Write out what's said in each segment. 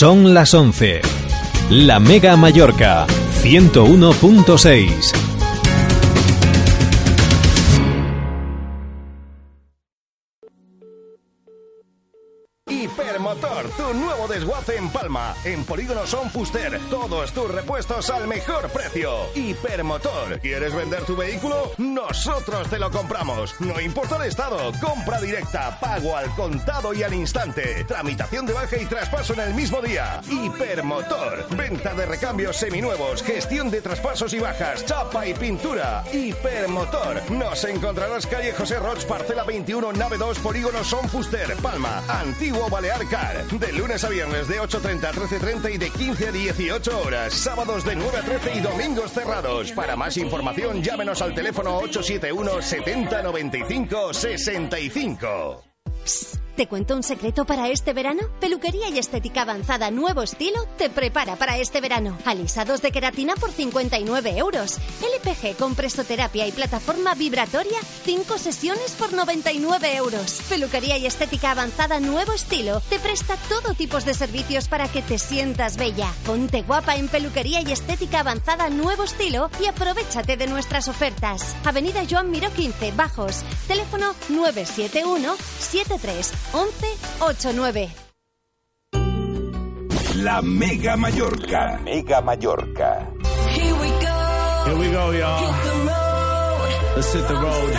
Son las 11. La Mega Mallorca, 101.6. en Palma, en Polígono Son Fuster. Todos tus repuestos al mejor precio. Hipermotor, ¿quieres vender tu vehículo? Nosotros te lo compramos. No importa el estado, compra directa, pago al contado y al instante. Tramitación de baja y traspaso en el mismo día. Hipermotor, venta de recambios seminuevos, gestión de traspasos y bajas, chapa y pintura. Hipermotor, nos encontrarás calle José Roch, parcela 21, nave 2, Polígono Son Fuster, Palma, antiguo Balear Car, De lunes a viernes de 8.30 a 13.30 y de 15 a 18 horas. Sábados de 9 a 13 y domingos cerrados. Para más información, llámenos al teléfono 871 70 95 65. ¿Te cuento un secreto para este verano? Peluquería y estética avanzada nuevo estilo te prepara para este verano. Alisados de queratina por 59 euros. LPG con presoterapia y plataforma vibratoria, 5 sesiones por 99 euros. Peluquería y estética avanzada nuevo estilo te presta todo tipo de servicios para que te sientas bella. Ponte guapa en peluquería y estética avanzada nuevo estilo y aprovechate de nuestras ofertas. Avenida Joan Miró 15, Bajos. Teléfono 971 73 1189. La Mega Mallorca. Mega Mallorca. Here we go. Here we go, y'all. Let's hit the road.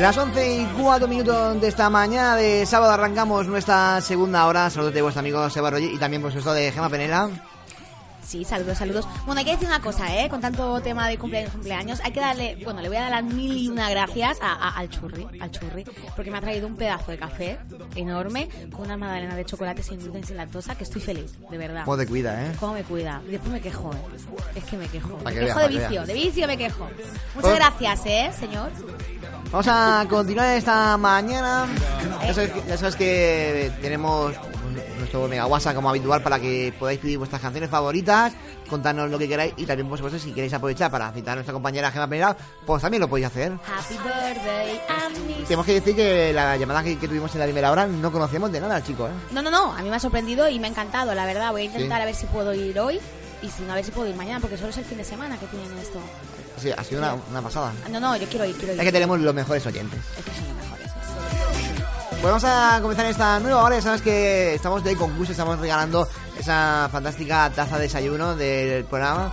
Las 11 y 4 minutos de esta mañana de sábado arrancamos nuestra segunda hora. Saludos de vuestro amigo Seba Roger y también por supuesto de Gema Penela. Sí, saludos, saludos. Bueno, hay que decir una cosa, ¿eh? Con tanto tema de cumpleaños, cumpleaños, hay que darle, bueno, le voy a dar las mil y una gracias a- a- al churri, al churri, porque me ha traído un pedazo de café enorme con una magdalena de chocolate sin gluten, sin lactosa, que estoy feliz, de verdad. Cómo te cuida, ¿eh? ¿Cómo me cuida? Y después me quejo, ¿eh? Es que me quejo. Me que quejo de vicio, de vicio me quejo. Muchas Pues- gracias, ¿eh, señor? Vamos a continuar esta mañana. Ya sabes, que- ya sabes que tenemos nuestro mega WhatsApp como habitual para que podáis pedir vuestras canciones favoritas, contarnos lo que queráis y también, por supuesto, si queréis aprovechar para citar a nuestra compañera Gema Penela, pues también lo podéis hacer. Happy birthday. Tenemos que decir que la llamada que, que tuvimos en la primera hora no conocíamos de nada al chico, ¿eh? No, no, no, a mí me ha sorprendido y me ha encantado, la verdad. Voy a intentar Sí. a ver si puedo ir hoy y si no, a ver si puedo ir mañana, porque solo es el fin de semana que tienen esto. Sí, ha sido una, una pasada. No, no, yo quiero ir, quiero ir. Es que tenemos los mejores oyentes. Es que. Pues vamos a comenzar esta nueva hora. Ya sabes que estamos de concurso, estamos regalando esa fantástica taza de desayuno del programa.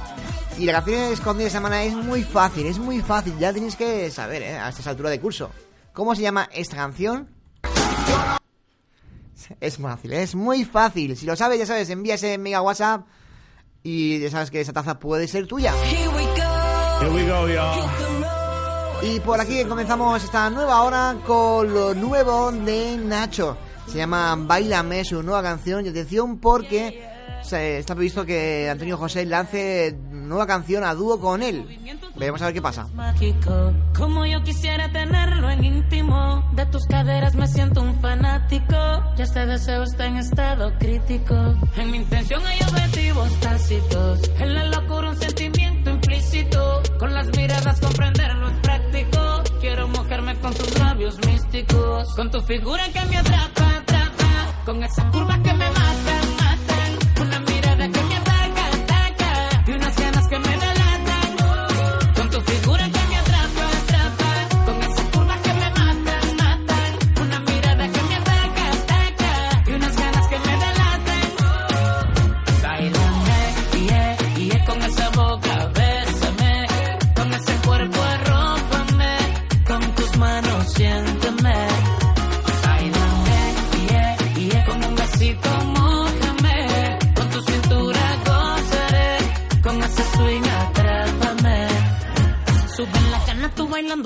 Y la canción escondida de semana es muy fácil, es muy fácil. Ya tenéis que saber, ¿eh? A esta altura de curso. ¿Cómo se llama esta canción? Es fácil, es muy fácil. Si lo sabes, ya sabes, envía ese mega WhatsApp y ya sabes que esa taza puede ser tuya. Here we go. Here we go, y'all. Y por aquí comenzamos esta nueva hora con lo nuevo de Nacho. Se llama Bailame, su nueva canción. Y atención porque se- está previsto que Antonio José lance nueva canción a dúo con él. Veremos a ver qué pasa. como yo quisiera tenerlo en íntimo. De tus caderas me siento un fanático. Ya este deseo está en estado crítico. En mi intención hay objetivos tácitos. En la locura un sentimiento Con las miradas comprenderlo es práctico. Quiero mojarme con tus labios místicos. Con tu figura que me atrapa, atrapa. Con esas curvas que me matan,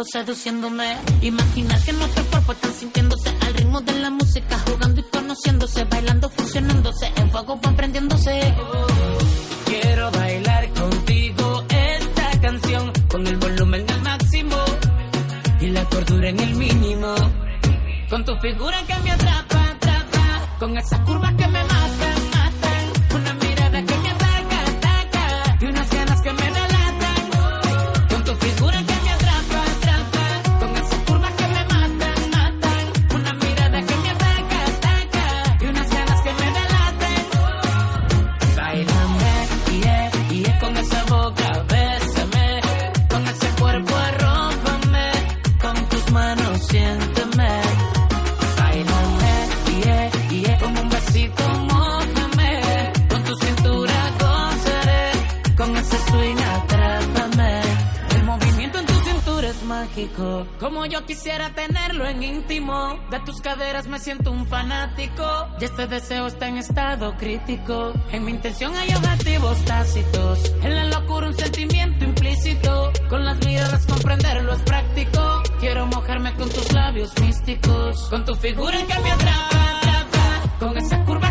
seduciéndome. Imaginar que nuestros cuerpos están sintiéndose al ritmo de la música, jugando y conociéndose, Como yo quisiera tenerlo en íntimo. De tus caderas me siento un fanático. Y este deseo está en estado crítico. En mi intención hay objetivos tácitos. En la locura un sentimiento implícito. Con las miradas comprenderlo es práctico. Quiero mojarme con tus labios místicos. Con tu figura que me atrapa, atrapa. Con esa curva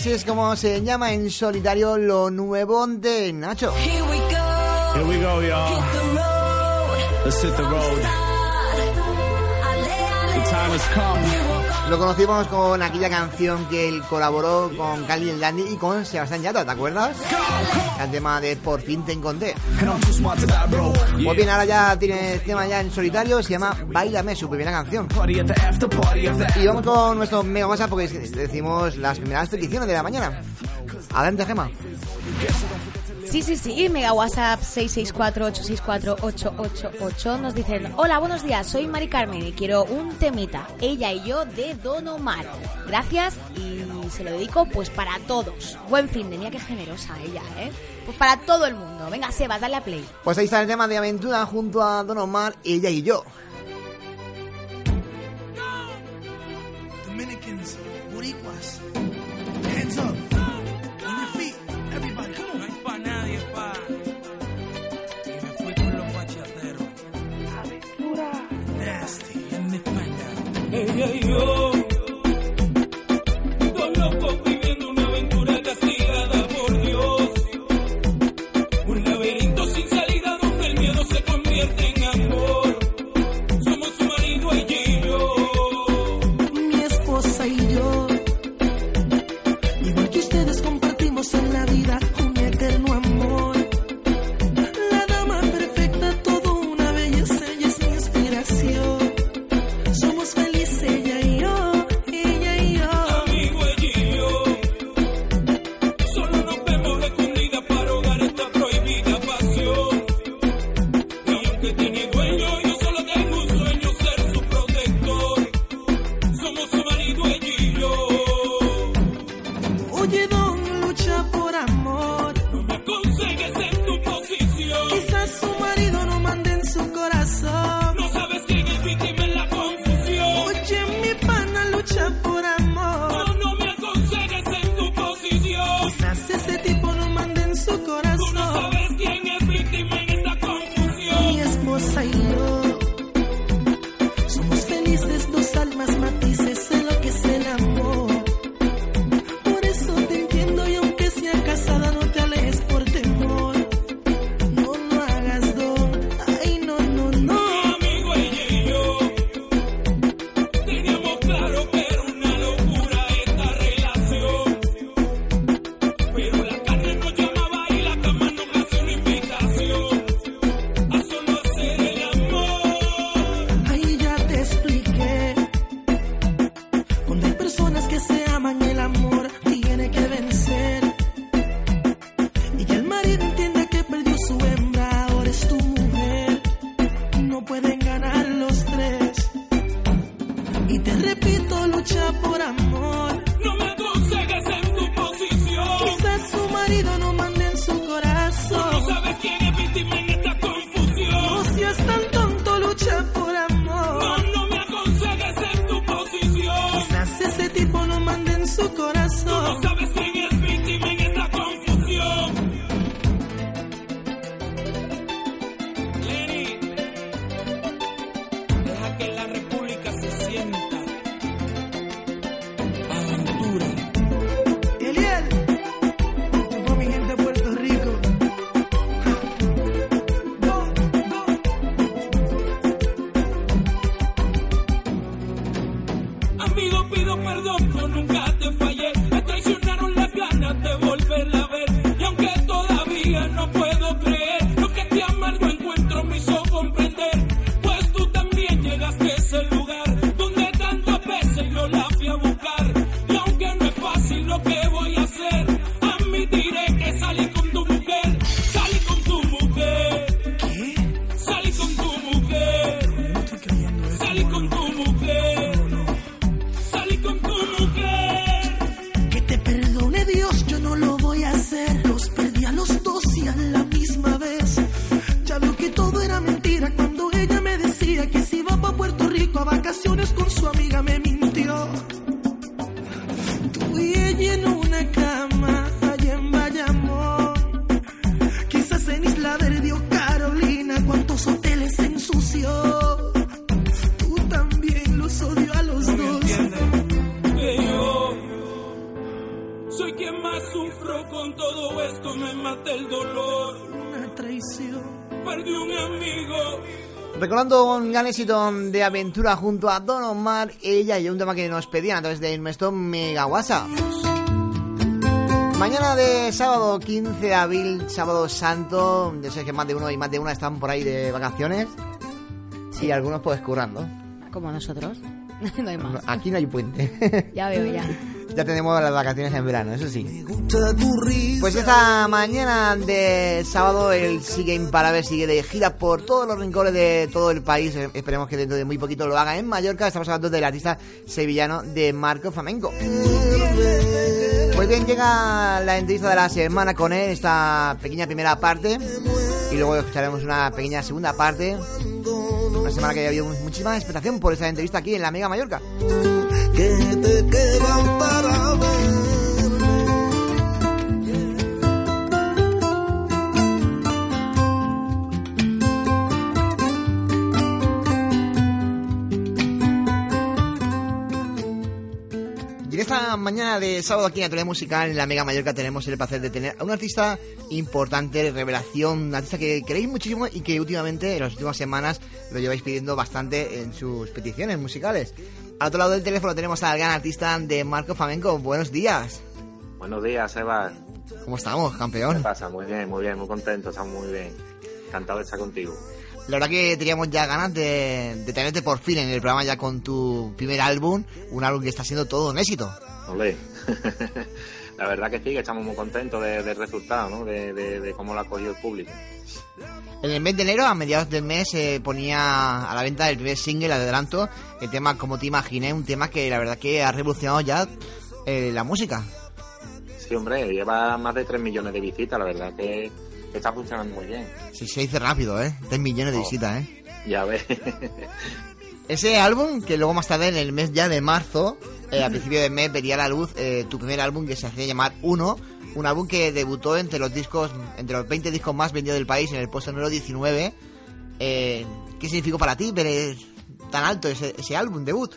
así es como se llama en solitario lo nuevo de Nacho. Here we go. Here we go, y'all. Let's hit the road. The time has come. Lo conocimos con aquella canción que él colaboró con Cali el Dandy y con Sebastián Yatra, ¿te acuerdas? El tema de Por fin te encontré. Pues bien, ahora ya tiene el tema ya en solitario, se llama Bailame, su primera canción. Y vamos con nuestro mega WhatsApp porque decimos las primeras peticiones de la mañana. Adelante, Gema. Sí, sí, sí, mega WhatsApp 664-864-888. Nos dicen, hola, buenos días, soy Mari Carmen y quiero un temita, ella y yo de Don Omar. Gracias y se lo dedico pues para todos. Buen fin de día, qué generosa ella, ¿eh? Pues para todo el mundo. Venga, Seba, dale a play. Pues ahí está el tema de aventura junto a Don Omar, ella y yo. Éxito de aventura junto a Don Omar, ella y un tema que nos pedían a través de nuestro Mega WhatsApp. Mañana de sábado 15 de abril, sábado santo, yo sé que más de uno y más de una están por ahí de vacaciones y algunos pues currando. Como nosotros. no hay más. Aquí no hay puente. Ya veo, ya. ya tenemos las vacaciones en verano, eso sí. Pues esta mañana de sábado él sigue imparable, sigue de gira por todos los rincones de todo el país. Eh, Esperemos que dentro de muy poquito lo haga en Mallorca. Estamos hablando del artista sevillano de Marco Flamenco. Pues bien, llega la entrevista de la semana con él, esta pequeña primera parte. Y luego escucharemos una pequeña segunda parte. Una semana que ha habido muchísima expectación por esta entrevista aquí en la Mega Mallorca. Que te quedan para ver. Esta mañana de sábado aquí en la Tele Musical en la Mega Mallorca tenemos el placer de tener a un artista importante, revelación, un artista que queréis muchísimo y que últimamente, en las últimas semanas, lo lleváis pidiendo bastante en sus peticiones musicales. Al otro lado del teléfono tenemos al gran artista de Marco Flamenco. Buenos días. Buenos días, Eva. ¿Cómo estamos, ¿Qué campeón? pasa? Muy bien, muy bien, muy contento, estamos muy bien. Encantado de estar contigo. La verdad que teníamos ya ganas de, de tenerte por fin en el programa ya con tu primer álbum, un álbum que está siendo todo un éxito. Olé. La verdad que sí, que estamos muy contentos de- del resultado, ¿no? De, de- de cómo lo ha cogido el público. En el mes de enero, a mediados del mes, se ponía a la venta el primer single, adelanto, el tema Como te imaginé, un tema que la verdad que ha revolucionado ya eh, la música. Sí, hombre, lleva más de 3 millones de visitas, la verdad que está funcionando muy bien. Si se dice rápido, ¿eh? 3 millones de Oh. visitas, ¿eh? Ya ves. Ese álbum, que luego más tarde, en el mes ya de marzo, eh, a principio del mes, vería a la luz eh, tu primer álbum que se hacía llamar Uno, un álbum que debutó entre los discos, entre los 20 discos más vendidos del país, en el puesto número 19. Eh, ¿Qué significó para ti ver tan alto ese, ese álbum debut?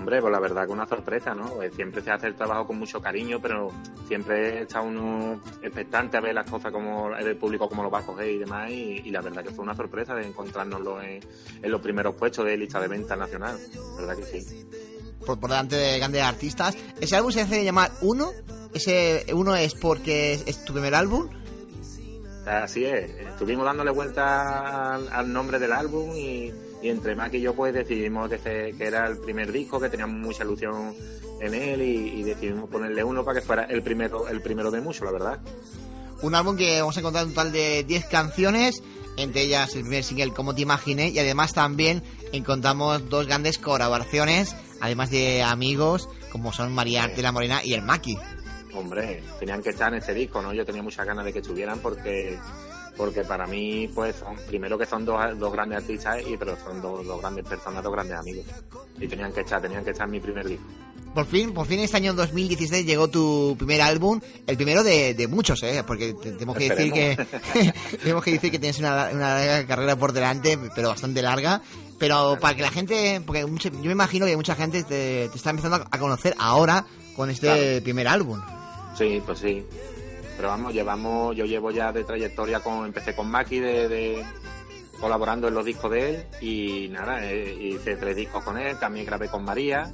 Hombre, pues la verdad que una sorpresa, ¿no? Pues siempre se hace el trabajo con mucho cariño, pero siempre está uno expectante a ver las cosas como el público cómo lo va a coger y demás. Y, y la verdad que fue una sorpresa de encontrárnoslo en, en los primeros puestos de lista de venta nacional. La verdad que sí. por, por delante de grandes artistas. Ese álbum se hace llamar Uno. Ese Uno es porque es, es tu primer álbum. Así es. Estuvimos dándole vuelta al, al nombre del álbum y, y entre Mac y yo pues decidimos que, era el primer disco, que teníamos mucha ilusión en él y, y decidimos ponerle uno para que fuera el primero, el primero de mucho, la verdad. Un álbum que vamos a encontrar un total de 10 canciones, entre ellas el primer single Como te imaginé, y además también encontramos dos grandes colaboraciones, además de amigos como son María Arte La Morena y el Maki. Hombre, tenían que estar en ese disco, ¿no? Yo tenía muchas ganas de que estuvieran porque porque para mí, pues, son, primero que son dos, dos grandes artistas, y pero son dos, dos grandes personas, dos grandes amigos. Y tenían que estar, tenían que en mi primer disco. Por fin, por fin este año 2016 llegó tu primer álbum, el primero de, de muchos, ¿eh? Porque te- tenemos que decir que tenemos que decir que tienes una, una larga carrera por delante, pero bastante larga. Pero para que la gente, porque mucha- yo me imagino que mucha gente te, te está empezando a conocer ahora con este Claro. primer álbum. Sí, pues sí. Pero vamos, llevamos, yo llevo ya de trayectoria con, empecé con Maki de, colaborando en los discos de él y nada, eh, hice tres discos con él, también grabé con María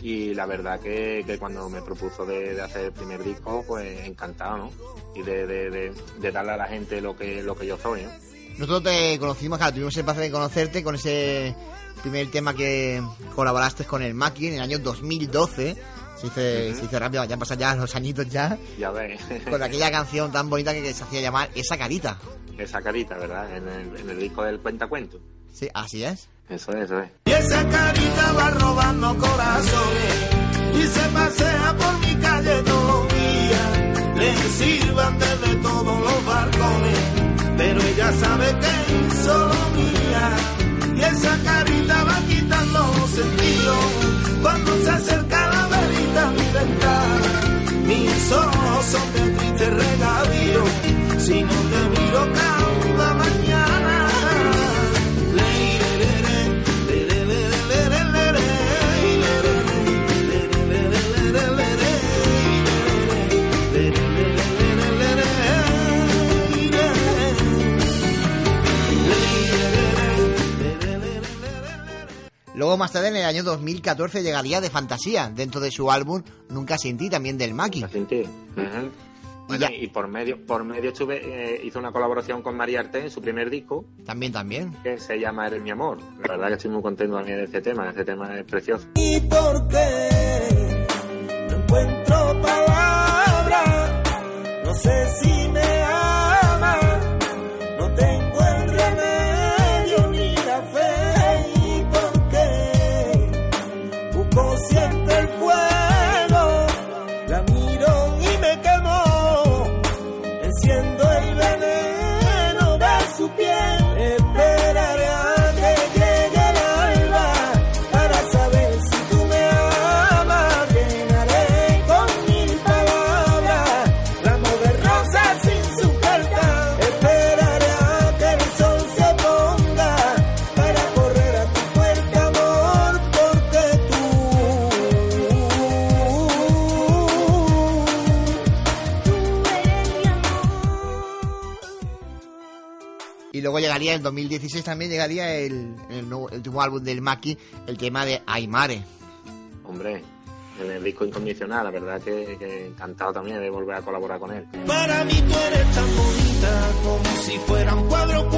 y la verdad que, que cuando me propuso de, hacer el primer disco, pues encantado, ¿no? Y de, de, darle a la gente lo que, lo que yo soy, ¿no? Nosotros te conocimos, claro, tuvimos el placer de conocerte con ese primer tema que colaboraste con el Maki en el año 2012. Se dice, Ujú. se dice rápido, ya pasan ya los añitos ya. Ya ves. Con aquella canción tan bonita que se hacía llamar Esa Carita. Esa carita, ¿verdad? En el, en el disco del Cuentacuento. Sí, así es. Eso es, eso es. Y esa carita va robando corazones y se pasea por mi calle todos los días. Le sirvan desde todos los balcones, pero ella sabe que es solo mía. Y esa carita son de triste regadío si no te miro Luego más tarde en el año 2014 llegaría de Fantasía dentro de su álbum Nunca sin ti, también del Maki. Sin ti. Ujú. Bueno, y por medio, por medio estuve, eh, hice una colaboración con María Arte en su primer disco, También, también. que se llama Eres mi amor. La verdad que estoy muy contento también de este tema, este tema es precioso. ¿Y por qué no encuentro palabras? No sé si Y luego llegaría en 2016 también llegaría el, el, nuevo- el último álbum del Maki, el tema de Aymare. Hombre, en el disco incondicional, la verdad que, que encantado también de volver a colaborar con él. Para mí tú eres tan bonita como si fuera un cuadro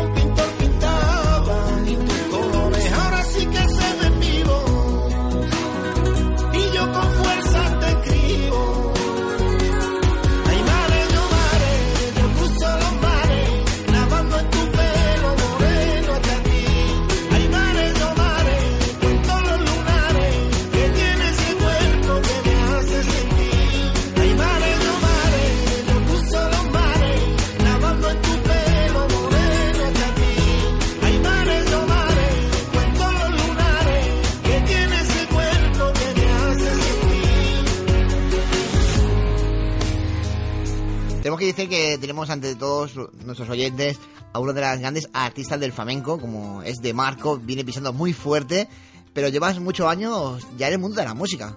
que decir que tenemos ante todos nuestros oyentes a uno de las grandes artistas del flamenco, como es de Marco, viene pisando muy fuerte, pero llevas muchos años ya en el mundo de la música.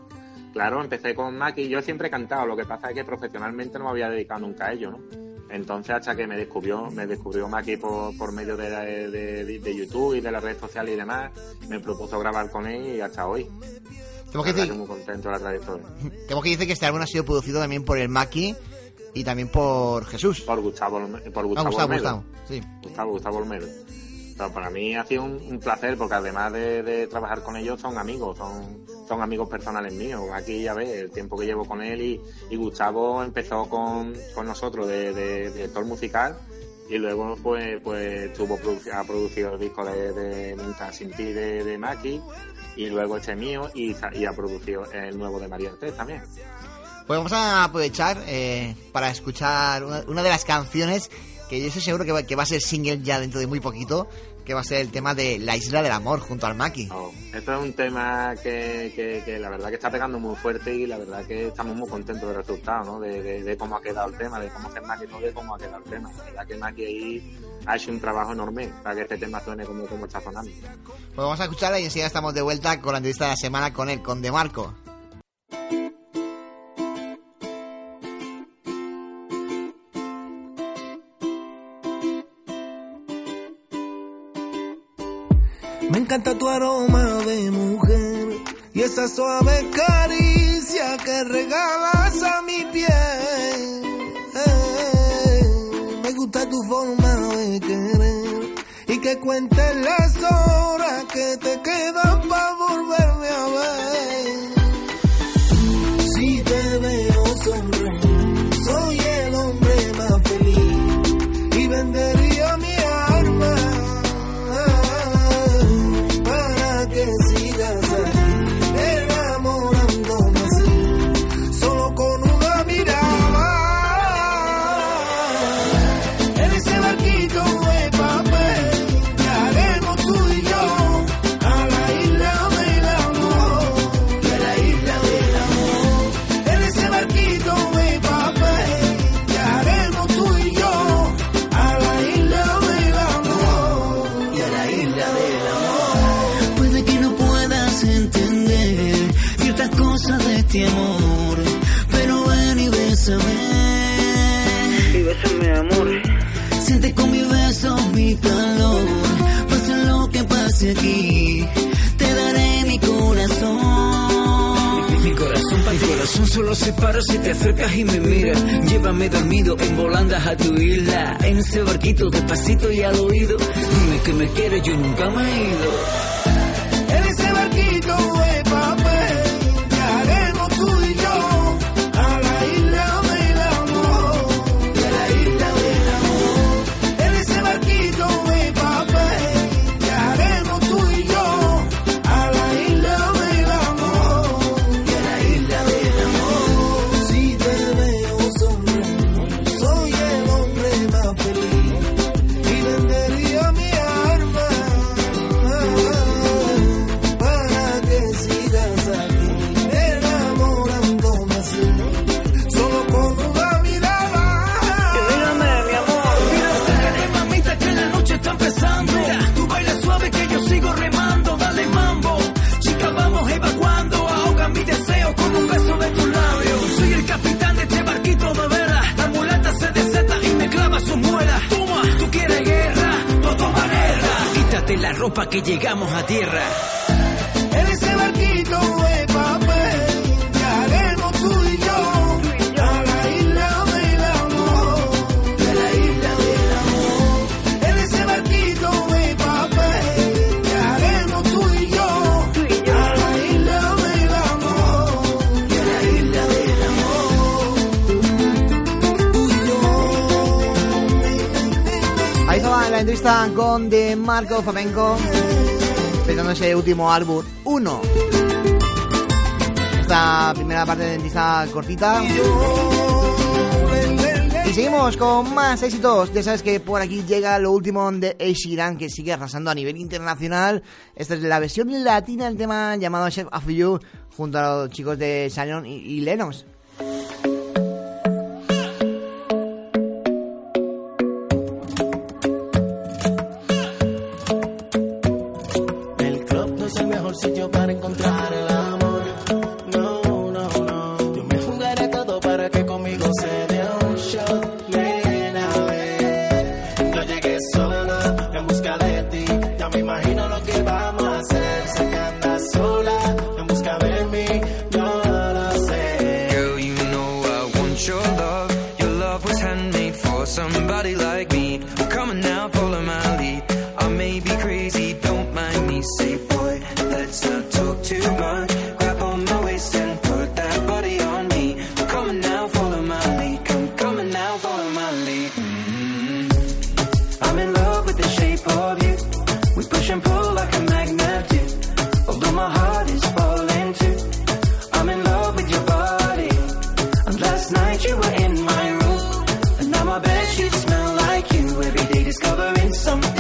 Claro, empecé con Maki, yo siempre he cantado, lo que pasa es que profesionalmente no me había dedicado nunca a ello, ¿no? Entonces hasta que me descubrió, me descubrió Maki por, por medio de, de, de- de YouTube y de las redes sociales y demás, me propuso grabar con él y hasta hoy. Tenemos que decir, muy contento de la trayectoria. tenemos que decir que este álbum ha sido producido también por el Maki y también por Jesús. Por Gustavo, por Ah, Gustavo, Gustavo, Olmedo. Gustavo, sí. Gustavo, Gustavo Olmedo. Pero para mí ha sido un, un placer porque además de, de trabajar con ellos son amigos, son, son amigos personales míos. Aquí ya ves el tiempo que llevo con él y, y Gustavo empezó con, con nosotros de, de director musical y luego pues pues tuvo ha producido el disco de, de sin ti de, de Maki y luego este mío y, ha producido el nuevo de María Ortiz también. Pues vamos a aprovechar eh, para escuchar una, una de las canciones que yo estoy seguro que va, que va a ser single ya dentro de muy poquito, que va a ser el tema de La Isla del Amor junto al Maki. Oh, esto es un tema que, que- que la verdad que está pegando muy fuerte y la verdad que estamos muy contentos del resultado, ¿no? De, de- de cómo ha quedado el tema, de cómo hacer Maki, no de cómo ha quedado el tema. La verdad que Maki ahí ha hecho un trabajo enorme para que este tema suene como, como está sonando. Pues vamos a escucharla y enseguida estamos de vuelta con la entrevista de la semana con él, con De Marco. Me encanta tu aroma de mujer y esa suave caricia que regalas a mi piel. Eh, me gusta tu forma de querer y que cuentes las horas que te quedan para volverme a ver. Se para si te acercas y me miras. Llévame dormido en volandas a tu isla. En ese barquito despacito y al oído. Dime que me quieres, yo nunca me he ido. Con De Marco Flamenco, presentando ese último álbum 1. Esta primera parte de entrevista cortita. Y seguimos con más éxitos. Ya sabes que por aquí llega lo último de Sheeran, que sigue arrasando a nivel internacional. Esta es la versión latina del tema llamado Chef of You, junto a los chicos de Shannon y, y Lennox. some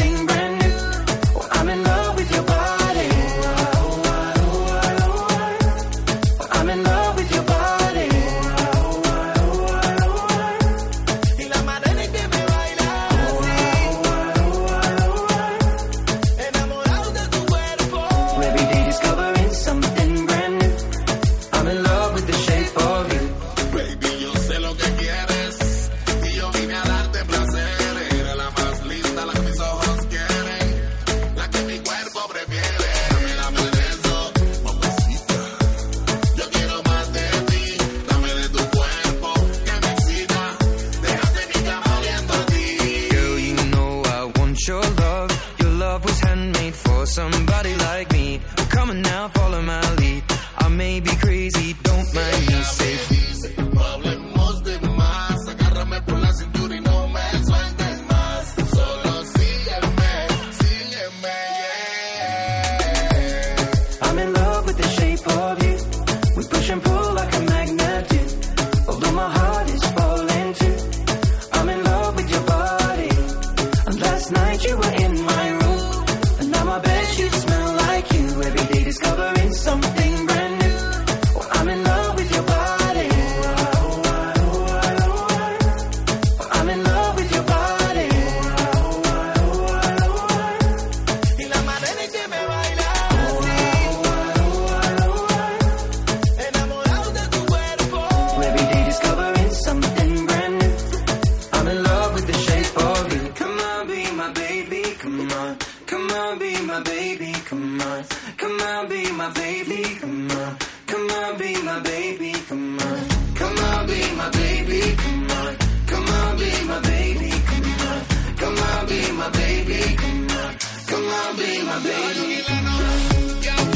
on, be my baby, come on. Come on, be my baby, come on. Come on, be my baby, come on. Come on, be my baby, come on. Come on, be my baby, come on. Come on, be my baby, come on. Come on, be my baby.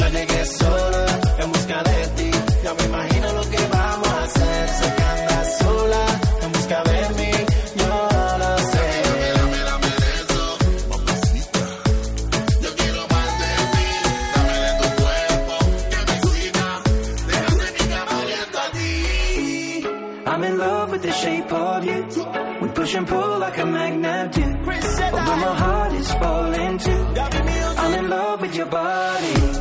Ya llegué sola en busca de ti. Ya me imagino lo que va push and pull like a magnet do. Although my heart is falling too. I'm in love with your body.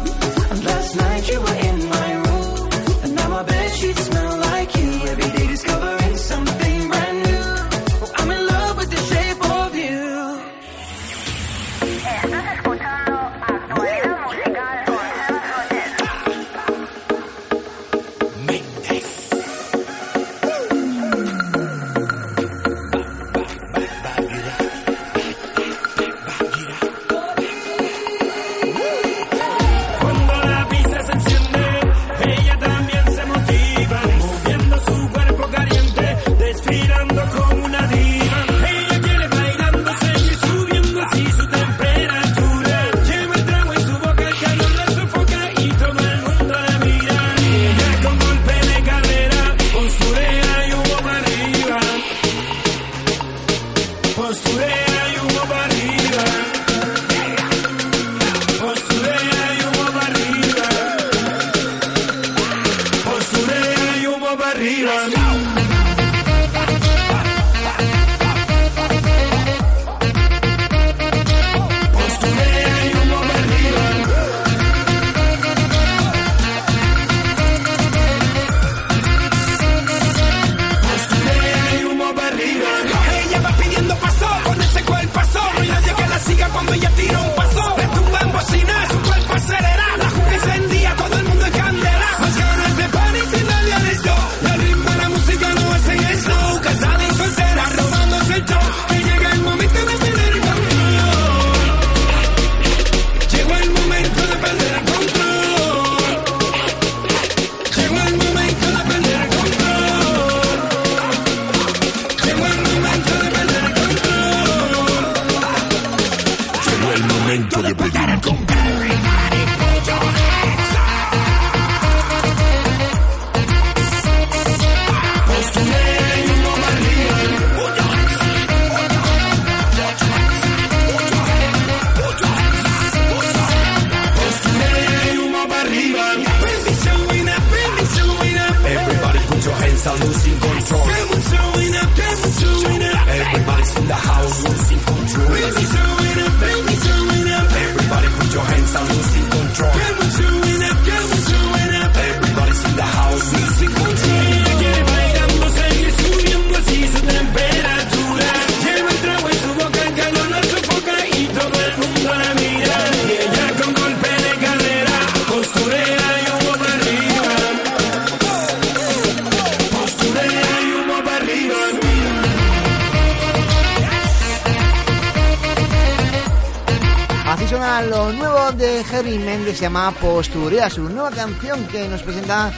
lo nuevo de Harry Méndez se llama Postureo, su nueva canción que nos presenta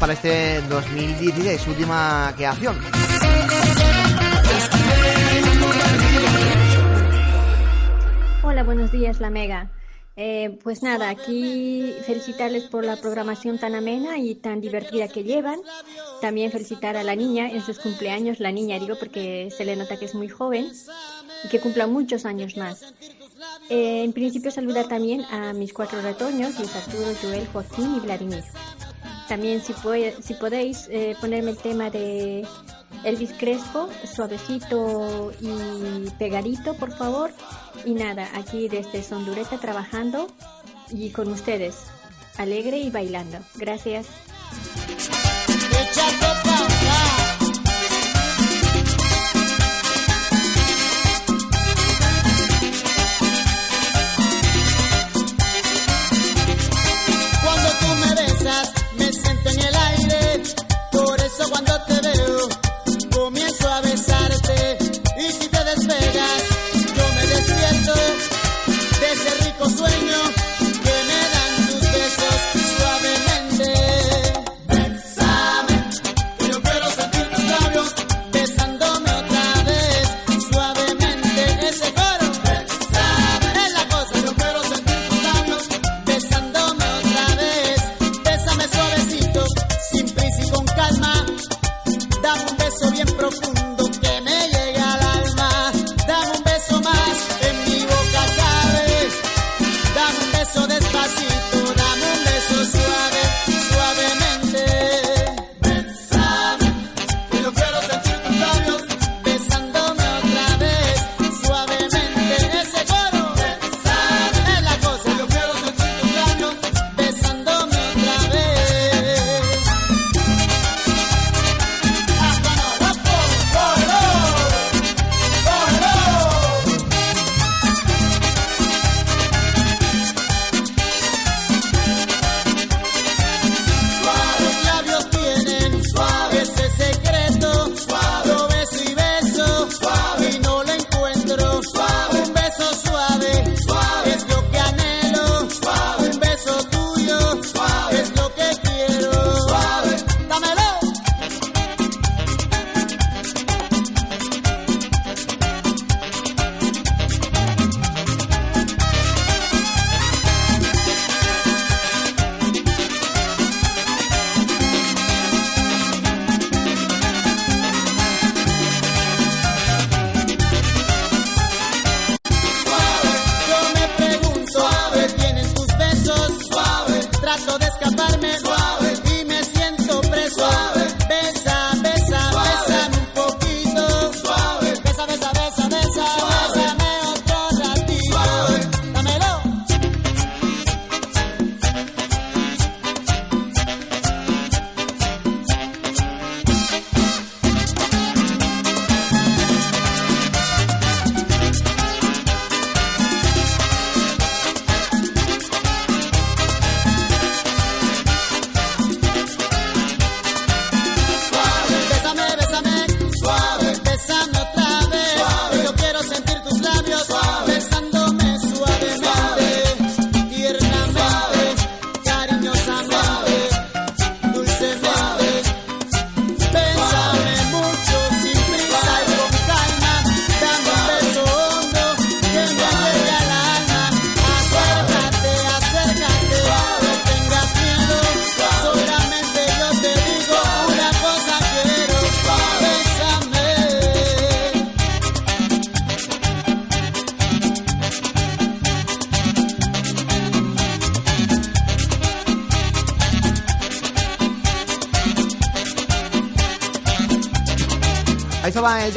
para este 2016, su última creación. Hola, buenos días, La Mega. Eh, pues nada, aquí felicitarles por la programación tan amena y tan divertida que llevan. También felicitar a la niña en sus cumpleaños, la niña digo porque se le nota que es muy joven y que cumpla muchos años más. Eh, en principio saluda también a mis cuatro retoños, mis Arturo, Joel, Joaquín y Vladimir. También si, podéis eh, ponerme el tema de Elvis Crespo, suavecito y pegadito, por favor. Y nada, aquí desde Sondureta trabajando y con ustedes, alegre y bailando. Gracias. cuando bien profundo.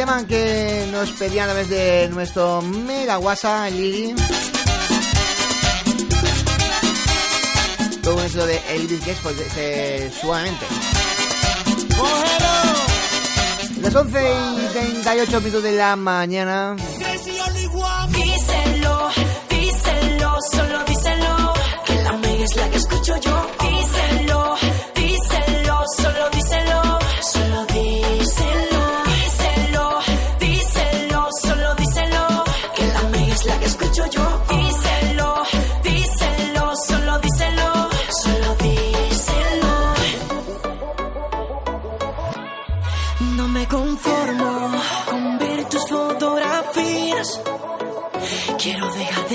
tema que nos pedían a través de nuestro mega WhatsApp, Lili. Todo eso de Elvis Guest, pues, eh, suavemente. Las 11 y 38 minutos de la mañana. Díselo, díselo, solo díselo. Que la mega es la que escucho yo.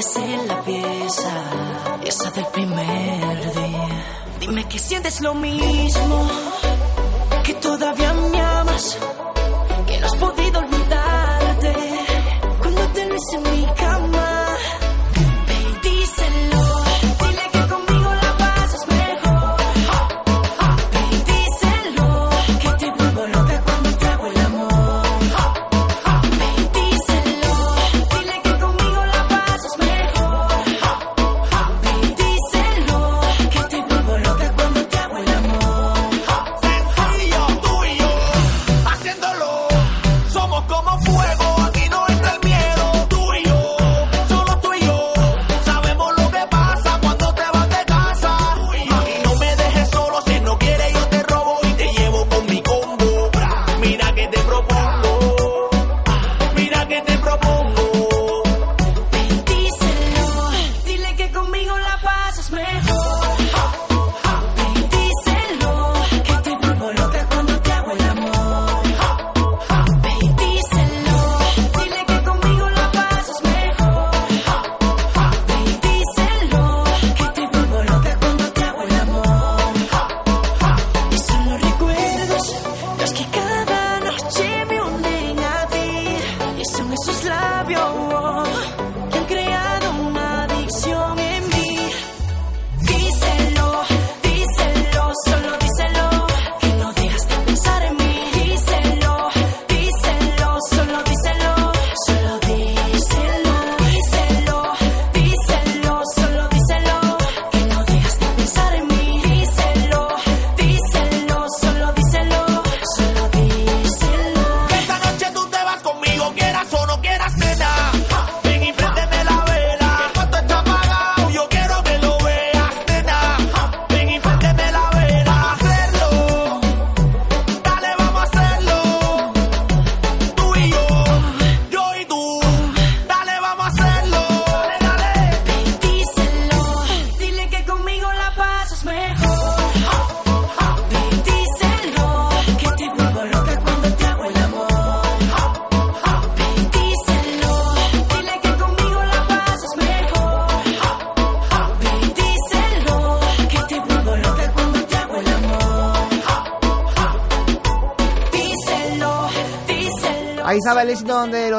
La pieza, esa del primer día. Dime que sientes lo mismo, que todavía me amas, que no has podido olvidarte cuando te lo en mi cama.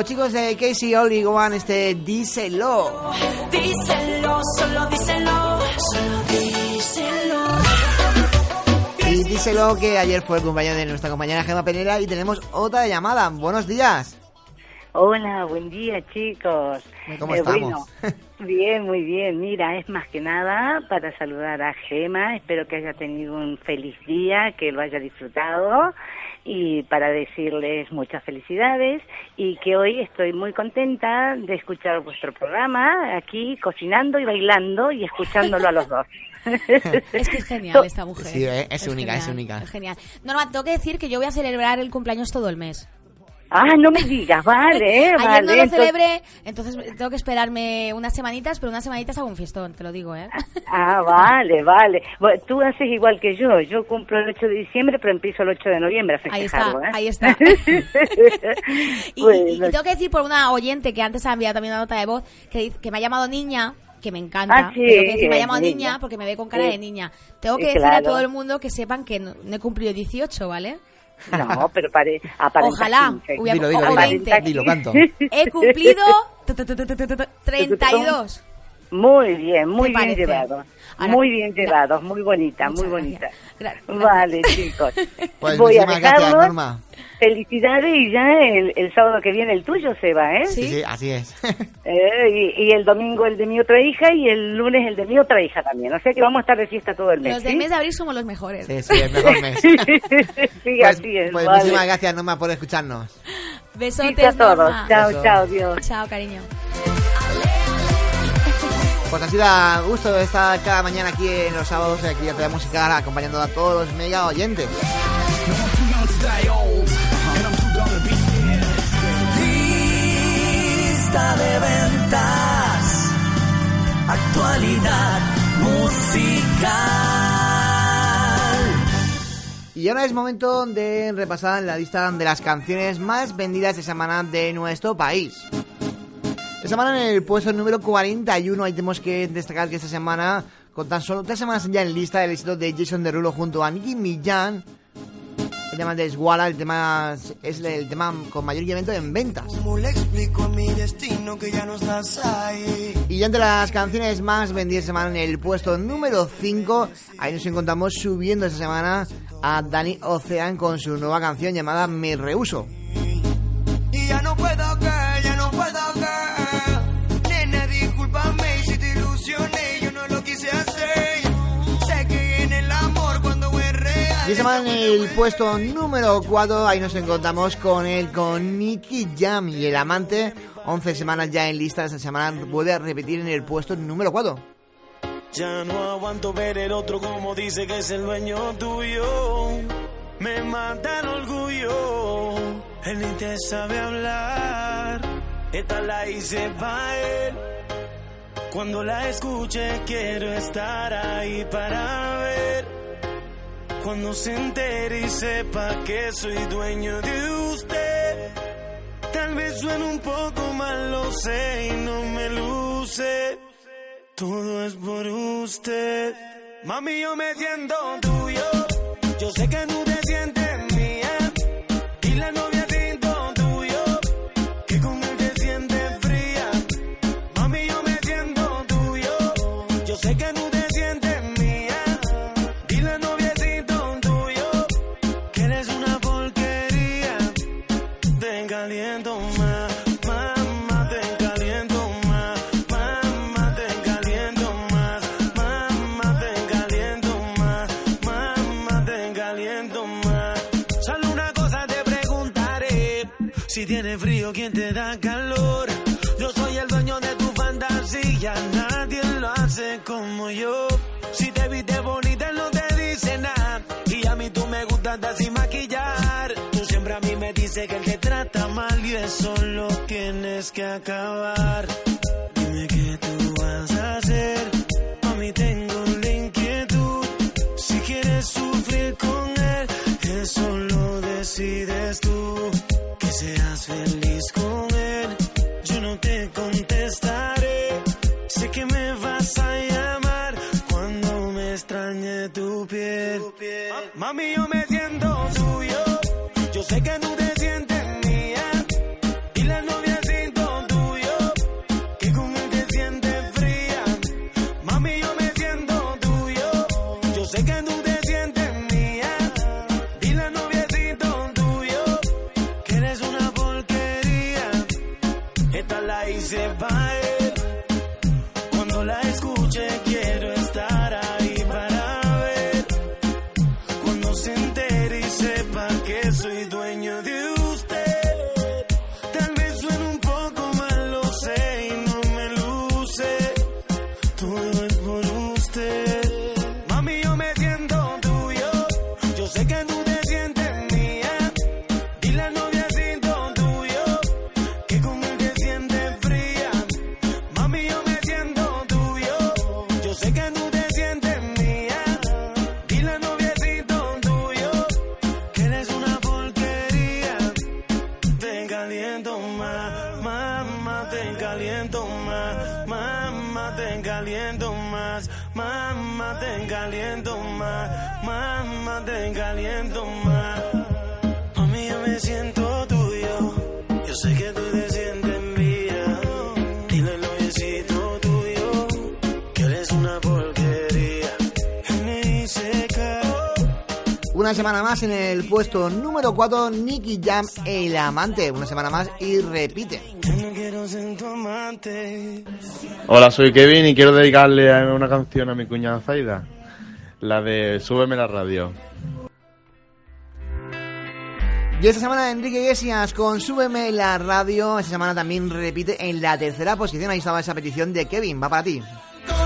Los chicos de Casey Only One, este Díselo. Díselo, solo díselo, solo díselo. Y díselo que ayer fue el cumpleaños de nuestra compañera Gema Penera y tenemos otra llamada. Buenos días. Hola, buen día chicos. ¿Cómo Eh, estamos? bueno, bien, muy bien. Mira, es más que nada para saludar a Gema. Espero que haya tenido un feliz día, que lo haya disfrutado y para decirles muchas felicidades y que hoy estoy muy contenta de escuchar vuestro programa aquí cocinando y bailando y escuchándolo a los dos. Es que es genial esta mujer. Sí, eh, es única, es única. Es genial. Norma, tengo que decir que yo voy a celebrar el cumpleaños todo el mes. Ah, no me digas, vale, Ayer vale. no lo entonces- celebré, entonces tengo que esperarme unas semanitas, pero unas semanitas hago un fiestón, te lo digo, ¿eh? Ah, vale, vale. Bueno, tú haces igual que yo. Yo cumplo el 8 de diciembre, pero empiezo el 8 de noviembre a Ahí está, festejarlo. ¿eh? ahí está. Y, Bueno, y- y tengo que decir por una oyente que antes ha enviado también una nota de voz que, que me ha llamado niña, que me encanta. Ah, sí, pero que decir, me ha llamado niña. niña porque me ve con cara Sí. de niña. Tengo que Sí, decir a claro. todo el mundo que sepan que no, no he cumplido 18, ¿vale? No, pero pare, aparenta Ojalá 15. hubiera- Dilo, dilo, o dilo. 20. Dilo, canto. He cumplido tu, tu, tu, tu, tu, tu, tu, 32. Muy bien, muy ¿Te bien parece? llevado. Ahora, muy bien llevado, muy bonita, muy bonita. gracias. Vale, chicos. Pues Voy a muchísimas gracias, dejarlos. Norma. Felicidades y ya el, el sábado que viene el tuyo se va, ¿eh? Sí, sí, así es. Eh, y, y el domingo el de mi otra hija y el lunes el de mi otra hija también. O sea que vamos a estar de fiesta todo el mes. Los del ¿sí? mes de abril somos los mejores. Sí, sí, el mejor mes. sí, Pues, así es. pues vale. muchísimas gracias, Norma, por escucharnos. Besotes, Besos a todos. Norma. Chao, Besos. chao, Dios. Chao, cariño. Pues ha sido a gusto estar cada mañana aquí en los sábados, aquí a Trae Musical, acompañando a todos los mega oyentes. Lista de ventas, actualidad musical. Y ahora es momento de repasar la lista de las canciones más vendidas de semana de nuestro país. Esta semana en el puesto número 41 ahí tenemos que destacar que esta semana, con tan solo tres semanas ya en lista, el éxito de Jason Derulo junto a Nicky Millán, el tema de Swala, el tema es el tema con mayor incremento en ventas. ¿Cómo le explico a mi destino que ya no estás ahí? Y ya entre las canciones más vendidas esta semana en el puesto número 5, ahí nos encontramos subiendo esta semana a Danny Ocean con su nueva canción llamada Me Rehuso. Esta semana en el puesto número 4, ahí nos encontramos con él, con Nicky Jam y el amante. 11 semanas ya en lista, esta semana vuelve a repetir en el puesto número 4. Ya no aguanto ver el otro como dice que es el dueño tuyo. Me mata el orgullo. Él ni te sabe hablar. Esta la hice pa' él. Cuando la escuche quiero estar ahí para ver. Cuando se entere y sepa que soy dueño de usted. Tal vez suene un poco mal, lo sé y no me luce. Todo es por usted. Mami, yo me siento tuyo. Yo sé que tú te sientes ¿quién te da calor? Yo soy el dueño de tu fantasía. Nadie lo hace como yo. Si te viste bonita, no te dice nada. Y a mí tú me gustas andar sin maquillar. Tú siempre a mí me dices que él te trata mal y eso lo tienes que acabar. Dime qué tú vas a hacer. Mami, tengo la inquietud. Si quieres sufrir con él, eso lo decides tú. Seas feliz con mamá, te caliento más. Mami, yo me siento tuyo, yo sé que tú te sientes mía. Dile al noviecito tuyo que eres una porquería. Una semana más en el puesto número 4, Nicky Jam, el amante. Una semana más y repite. No. Hola, soy Kevin y quiero dedicarle a- una canción a mi cuñada Zaida. La de Súbeme la radio. Y esta semana Enrique Iglesias con Súbeme la radio. Esta semana también repite en la tercera posición. Ahí estaba esa petición de Kevin. Va para ti.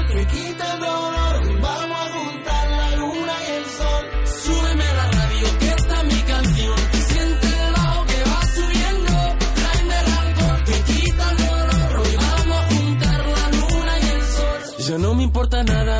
Que quita el dolor, vamos a juntar la luna y el sol. Súbeme a la radio, que esta es mi canción. Siente el bajo que va subiendo. Tráeme el alcohol que quita el dolor. Hoy vamos a juntar la luna y el sol. Ya no me importa nada,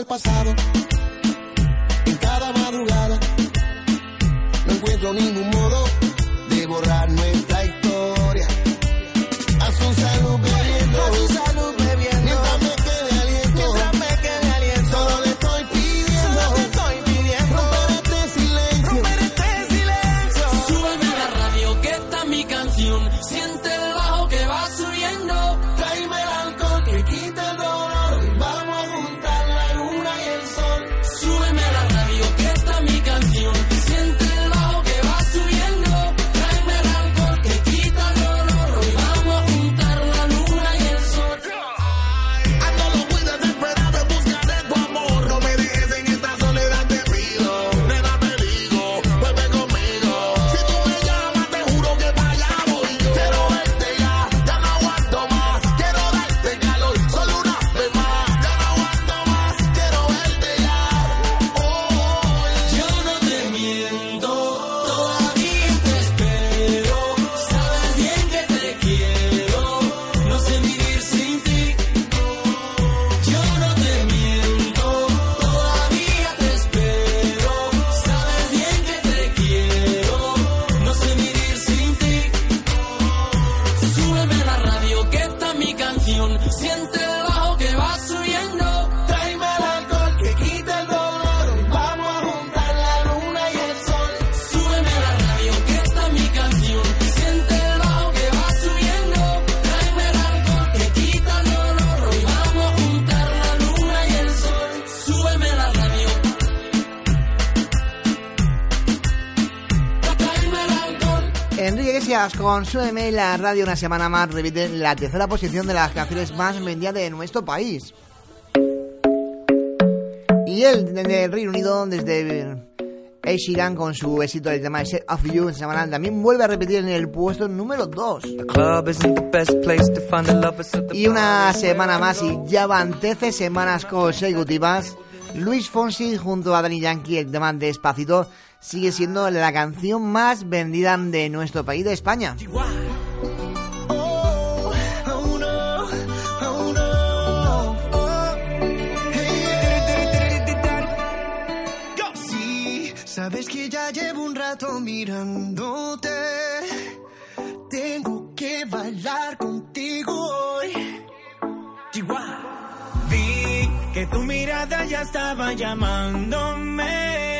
del pasado. En cada madrugada no encuentro ningún Con su email, la radio una semana más repite la tercera posición de las canciones más vendidas de nuestro país. Y él desde el Reino Unido, desde eh, Ed Sheeran con su éxito del tema Set of You en semanal, también vuelve a repetir en el puesto número 2. Y una semana más y ya van 13 semanas consecutivas. Luis Fonsi junto a Danny Yankee, el tema Despacito, sigue siendo la canción más vendida de nuestro país, de España. Sabes que ya llevo un rato mirándote. Tengo que bailar contigo hoy. Chihuahua. Vi que tu mirada ya estaba llamándome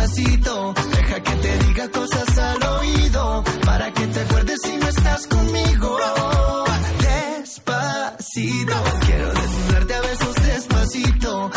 despacito. Deja que te diga cosas al oído. Para que te acuerdes si no estás conmigo. Despacito. Quiero desnudarte a besos despacito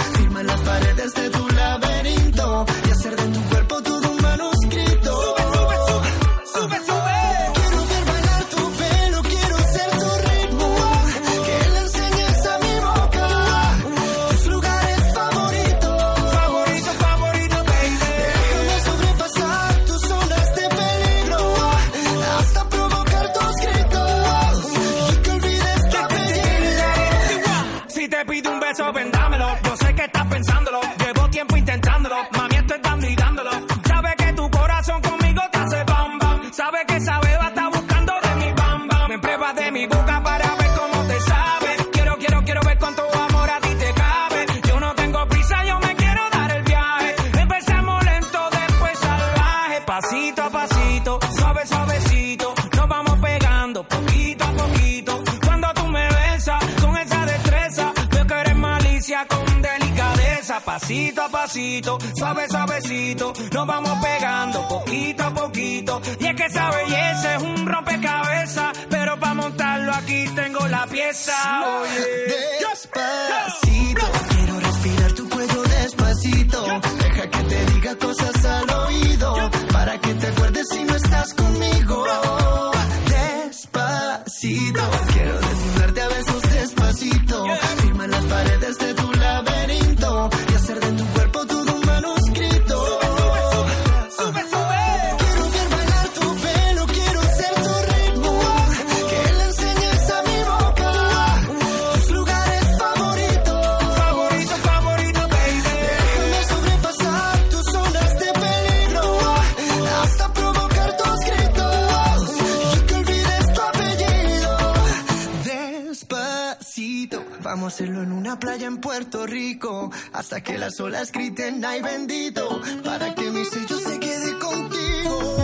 cómo hacerlo en una playa en Puerto Rico. Hasta que las olas griten, ay bendito, para que mi sello se quede contigo.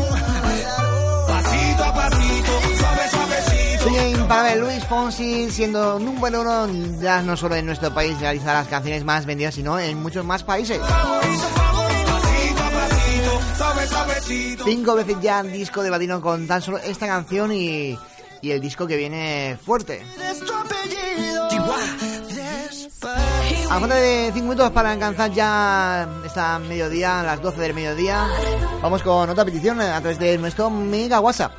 Pasito a pasito, suave, suavecito. Bien, Pavel Luis Fonsi siendo número uno ya no solo en nuestro país, realiza las canciones más vendidas, sino en muchos más países. Cinco veces ya disco de Latino con tan solo esta canción y, y el disco que viene fuerte. A falta de 5 minutos para alcanzar ya esta mediodía, a las 12 del mediodía, vamos con otra petición a través de nuestro mega WhatsApp.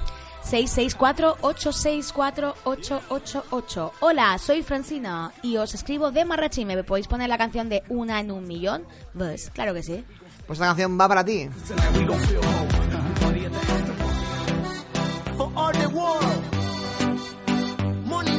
664-864-888. Hola, soy Francina y os escribo de Marrachi. ¿Me podéis poner la canción de Una en un millón? Pues, claro que sí. Pues la canción va para ti. For all the world. Money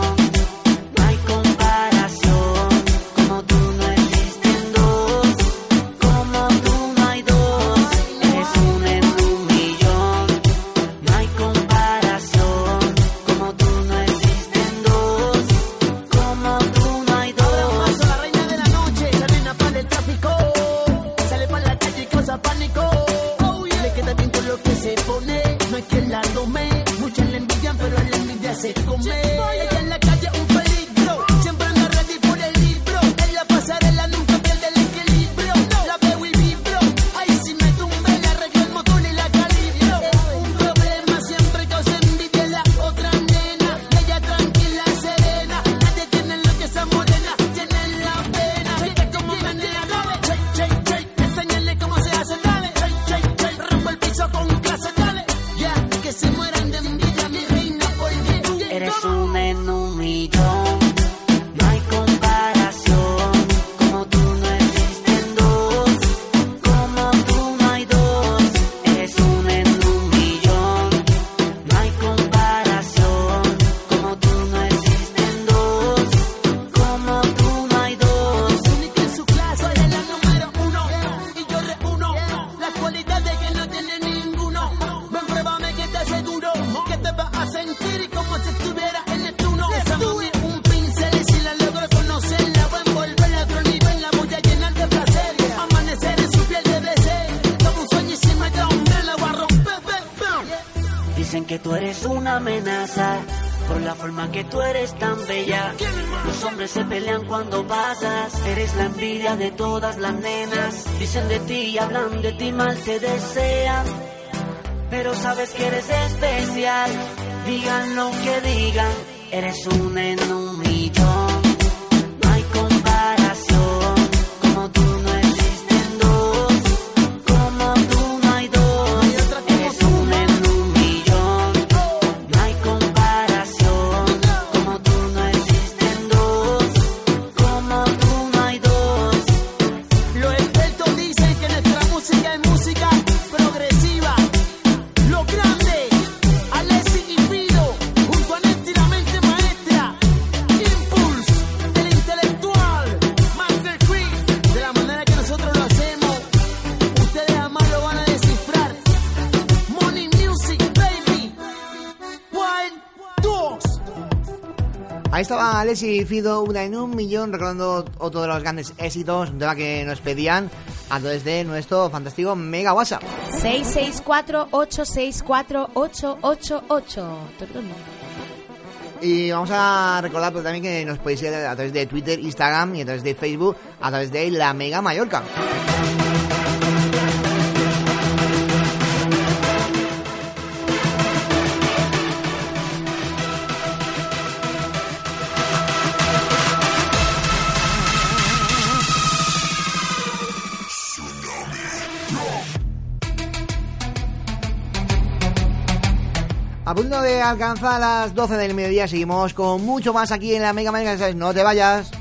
pelean cuando pasas. Eres la envidia de todas las nenas. Dicen de ti y hablan de ti mal, te desean. Pero sabes que eres especial. Digan lo que digan, eres un en un millón. Estaba Alessi Fido, una en un millón, recordando otro de los grandes éxitos, un tema que nos pedían a través de nuestro fantástico Mega WhatsApp. 664-864-888. Y vamos a recordar pues, también que nos podéis seguir a través de Twitter, Instagram y a través de Facebook, a través de la Mega Mallorca. A punto de alcanzar las 12 del mediodía, seguimos con mucho más aquí en la Mega Mallorca. No te vayas.